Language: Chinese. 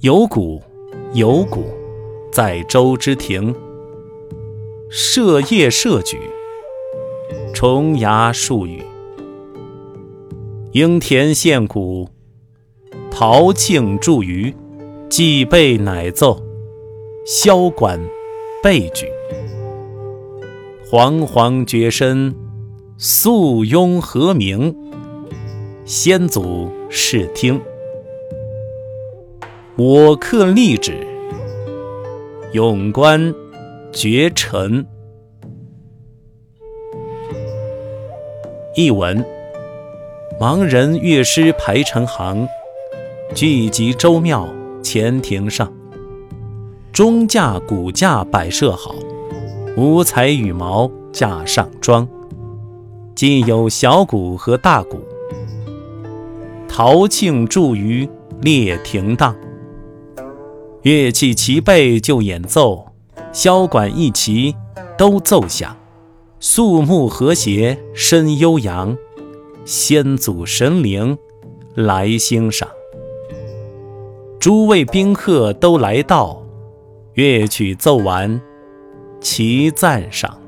有鼓，有鼓，在周之庭。射夜射举，重牙数语。应田献谷，陶庆祝余。既备乃奏，萧管备举。煌煌绝身，肃雍和鸣。先祖视听，我客立止，永观绝尘。译文：盲人乐师排成行，聚集周庙前庭上。中架骨架摆设好，五彩羽毛架上装，既有小鼓和大鼓。陶庆祝于列停当，乐器齐备就演奏，箫管一齐都奏响，肃穆和谐深悠扬，先祖神灵来欣赏，诸位宾客都来到，乐曲奏完齐赞赏。